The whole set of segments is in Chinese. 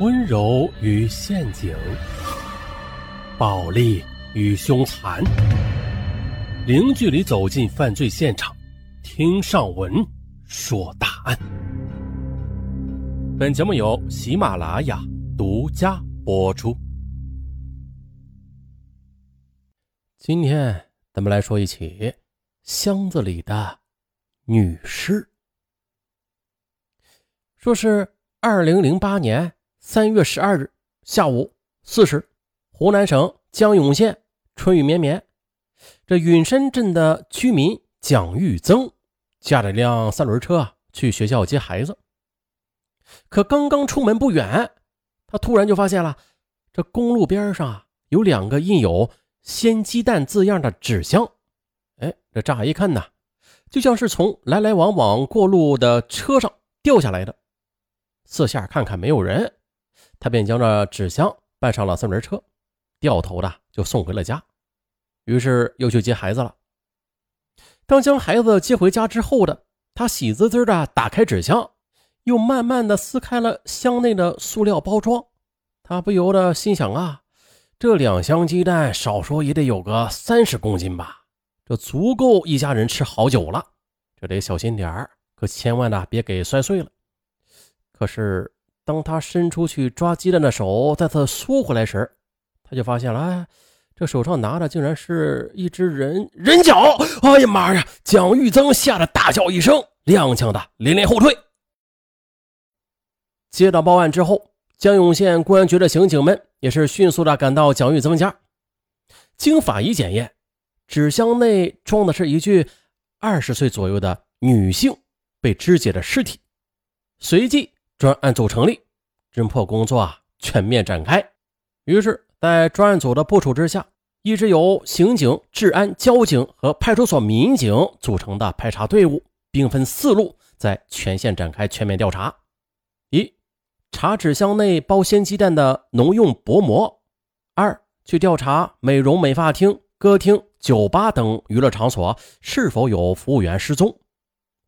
温柔与陷阱，暴力与凶残，零距离走进犯罪现场，听上文说大案。本节目由喜马拉雅独家播出。今天咱们来说一起箱子里的女尸。说是二零零八年三月十二日下午四时，湖南省江永县春雨绵绵，这允山镇的居民蒋玉增驾着辆三轮车啊去学校接孩子。可刚刚出门不远，他突然就发现了这公路边上啊有两个印有“鲜鸡蛋”字样的纸箱。哎，这乍一看呢，就像是从来来往往过路的车上掉下来的。四下看看没有人，他便将这纸箱搬上了三轮车，掉头的就送回了家。于是又去接孩子了。当将孩子接回家之后的他，喜滋滋的打开纸箱，又慢慢的撕开了箱内的塑料包装。他不由得心想啊，这两箱鸡蛋少说也得有个三十公斤吧，这足够一家人吃好久了。这得小心点儿，可千万的别给摔碎了。可是，当他伸出去抓鸡蛋的手再次缩回来时，他就发现了，哎，这手上拿的竟然是一只人人脚！哎呀妈呀！蒋玉增吓得大叫一声，踉跄的连连后退。接到报案之后，江永县公安局的刑警们也是迅速的赶到蒋玉增家。经法医检验，纸箱内装的是一具二十岁左右的女性被肢解的尸体，随即。专案组成立，侦破工作啊全面展开。于是，在专案组的部署之下，一支由刑警、治安、交警和派出所民警组成的排查队伍，兵分四路，在全县展开全面调查：一、查纸箱内包鲜鸡蛋的农用薄膜；二、去调查美容美发厅、歌厅、酒吧等娱乐场所是否有服务员失踪；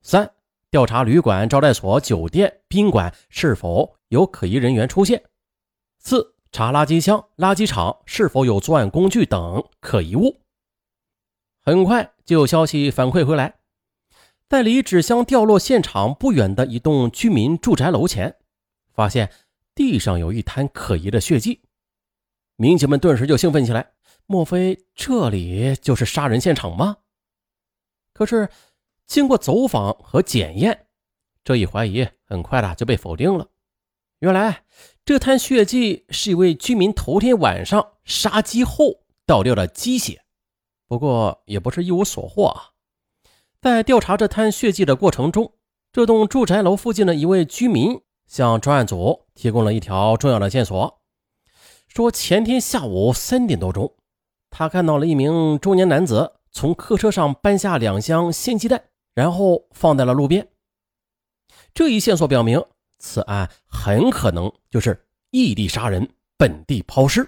三。调查旅馆、招待所、酒店、宾馆是否有可疑人员出现。四、查垃圾箱、垃圾场是否有作案工具等可疑物。很快就有消息反馈回来，在离纸箱掉落现场不远的一栋居民住宅楼前，发现地上有一滩可疑的血迹。民警们顿时就兴奋起来，莫非这里就是杀人现场吗？可是。经过走访和检验，这一怀疑很快的就被否定了。原来这滩血迹是一位居民头天晚上杀鸡后倒掉的鸡血。不过也不是一无所获啊。在调查这滩血迹的过程中，这栋住宅楼附近的一位居民向专案组提供了一条重要的线索，说前天下午三点多钟，他看到了一名中年男子从客车上搬下两箱鲜鸡蛋。然后放在了路边。这一线索表明，此案很可能就是异地杀人、本地抛尸。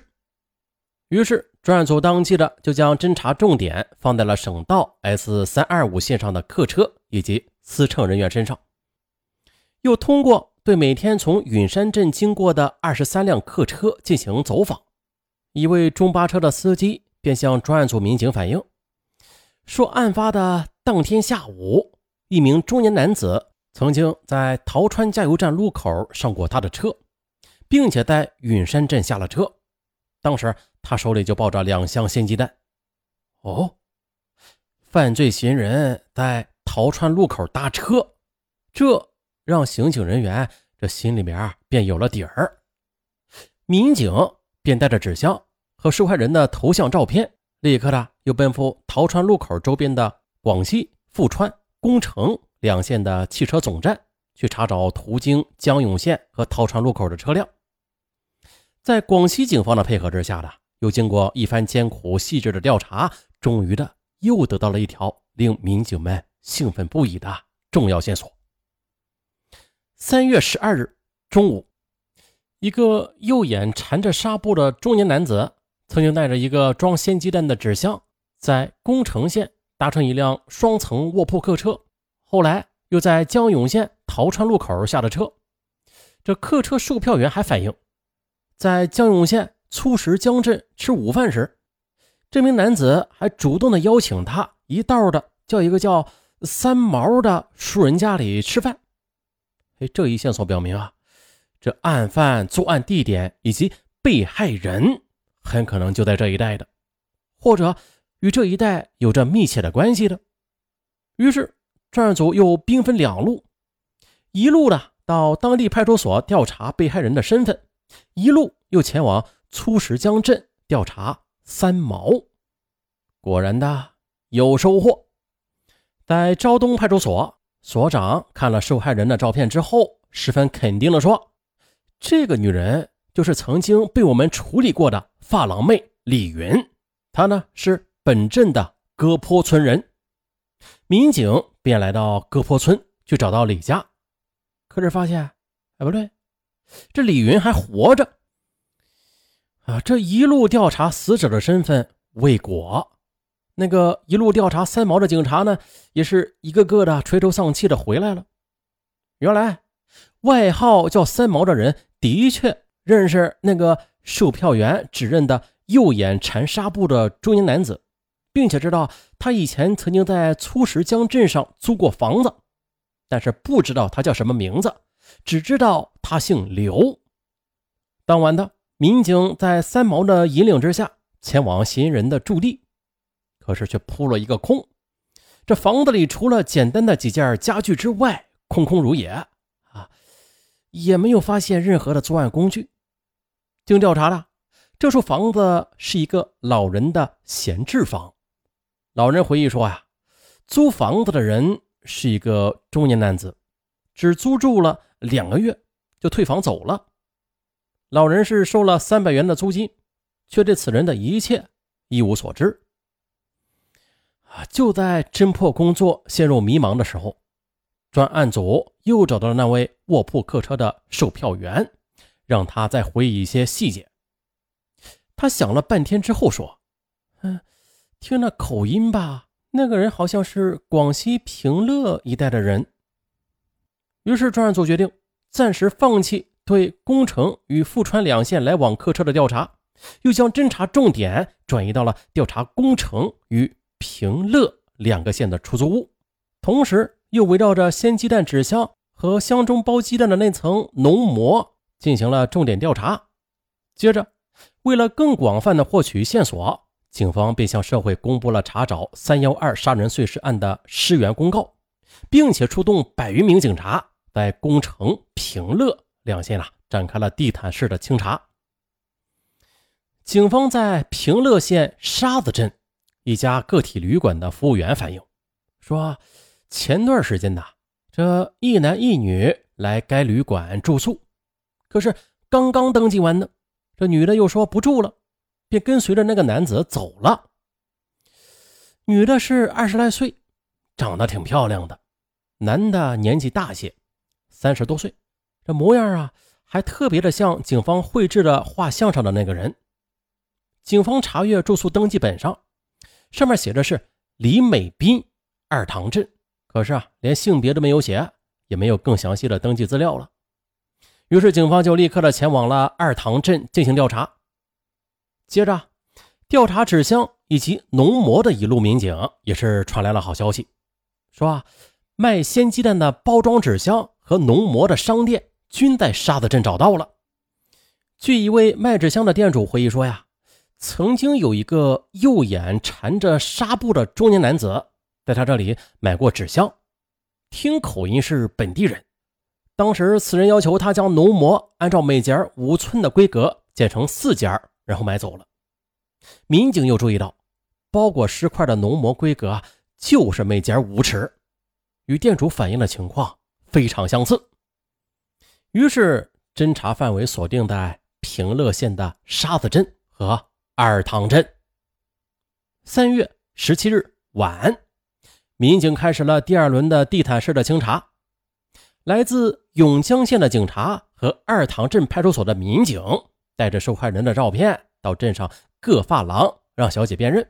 于是，专案组当即的就将侦查重点放在了省道 S 三二五线上的客车以及司乘人员身上，又通过对每天从允山镇经过的二十三辆客车进行走访。一位中巴车的司机便向专案组民警反映说，案发的。当天下午，一名中年男子曾经在桃川加油站路口上过他的车，并且在允山镇下了车。当时他手里就抱着两箱鲜鸡蛋。哦，犯罪嫌疑人在桃川路口搭车，这让刑警人员这心里面便有了底儿。民警便带着纸箱和受害人的头像照片，立刻的又奔赴桃川路口周边的。广西富川、宫城两县的汽车总站去查找途经江永县和桃川路口的车辆，在广西警方的配合之下，呢又经过一番艰苦细致的调查，终于的又得到了一条令民警们兴奋不已的重要线索。三月十二日中午，一个右眼缠着纱布的中年男子，曾经带着一个装鲜鸡蛋的纸箱，在宫城县。搭乘一辆双层卧铺客车，后来又在江永县桃川路口下的车。这客车售票员还反映在江永县粗石江镇吃午饭时，这名男子还主动的邀请他一道的叫一个叫三毛的熟人家里吃饭。哎，这一线索表明啊，这案犯作案地点以及被害人很可能就在这一带的，或者与这一带有着密切的关系的。于是专案组又兵分两路，一路的到当地派出所调查被害人的身份，一路又前往粗石江镇调查三毛。果然的有收获，在昭东派出所。所长看了受害人的照片之后，十分肯定地说：“这个女人就是曾经被我们处理过的发廊妹李云，她呢是本镇的戈坡村人。”民警便来到戈坡村去找到李家，可是发现，哎，不对，这李云还活着。啊，这一路调查死者的身份未果。那个一路调查三毛的警察呢，也是一个个的垂头丧气的回来了。原来，外号叫三毛的人的确认识那个售票员指认的右眼缠纱布的中年男子，并且知道他以前曾经在粗石江镇上租过房子，但是不知道他叫什么名字，只知道他姓刘。当晚的民警在三毛的引领之下，前往嫌疑人的驻地。可是却扑了一个空，这房子里除了简单的几件家具之外，空空如也啊，也没有发现任何的作案工具。经调查了，这处房子是一个老人的闲置房。老人回忆说呀，租房子的人是一个中年男子，只租住了两个月就退房走了。老人是收了三百元的租金，却对此人的一切一无所知。就在侦破工作陷入迷茫的时候，专案组又找到了那位卧铺客车的售票员，让他再回忆一些细节。他想了半天之后说：“嗯，听那口音吧，那个人好像是广西平乐一带的人。”于是专案组决定暂时放弃对宫城与富川两线来往客车的调查，又将侦查重点转移到了调查宫城与。平乐两个县的出租屋，同时又围绕着鲜鸡蛋纸箱和箱中包鸡蛋的那层浓膜进行了重点调查。接着，为了更广泛的获取线索，警方便向社会公布了查找“三幺二”杀人碎尸案的尸源公告，并且出动百余名警察在宫城、平乐两县啊展开了地毯式的清查。警方在平乐县沙子镇。一家个体旅馆的服务员反映说，前段时间呐，这一男一女来该旅馆住宿，可是刚刚登记完呢，这女的又说不住了，便跟随着那个男子走了。女的是二十来岁，长得挺漂亮的，男的年纪大些，三十多岁，这模样啊，还特别的像警方绘制的画像上的那个人。警方查阅住宿登记本上。上面写的是李美斌，二塘镇。可是啊，连性别都没有写，也没有更详细的登记资料了。于是警方就立刻的前往了二塘镇进行调查。接着，调查纸箱以及浓膜的一路民警也是传来了好消息，说啊，卖鲜鸡蛋的包装纸箱和浓膜的商店均在沙子镇找到了。据一位卖纸箱的店主回忆说呀。曾经有一个右眼缠着纱布的中年男子，在他这里买过纸箱，听口音是本地人。当时此人要求他将浓膜按照每节五寸的规格剪成四节，然后买走了。民警又注意到，包裹尸块的浓膜规格就是每节五尺，与店主反映的情况非常相似。于是侦查范围锁定在平乐县的沙子镇和。二塘镇，三月十七日晚，民警开始了第二轮的地毯式的清查。来自永江县的警察和二塘镇派出所的民警带着受害人的照片到镇上各发廊让小姐辨认。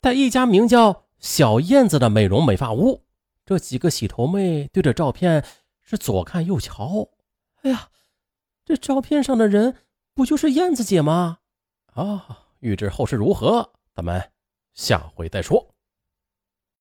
在一家名叫“小燕子”的美容美发屋，这几个洗头妹对着照片是左看右瞧。哎呀，这照片上的人不就是燕子姐吗？啊，欲知后事如何，咱们下回再说。